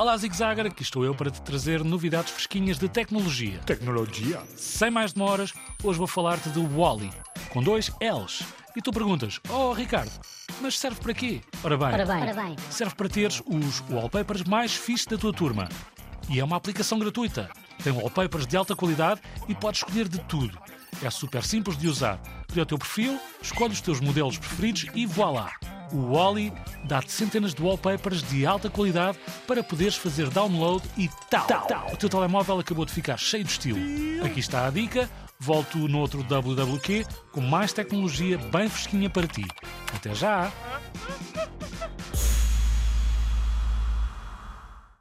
Olá, Zig Zagger, aqui estou eu para te trazer novidades fresquinhas de tecnologia. Tecnologia. Sem mais demoras, hoje vou falar-te do Wally, com dois L's. E tu perguntas, oh Ricardo, mas serve para quê? Ora bem, Ora bem, ora bem. serve para teres os wallpapers mais fixes da tua turma. E é uma aplicação gratuita. Tem wallpapers de alta qualidade e podes escolher de tudo. É super simples de usar. Cria o teu perfil, escolhe os teus modelos preferidos e voilá! O Wally dá-te centenas de wallpapers de alta qualidade para poderes fazer download e tal. O teu telemóvel acabou de ficar cheio de estilo. Aqui está a dica. Volto no outro WWQ com mais tecnologia bem fresquinha para ti. Até já!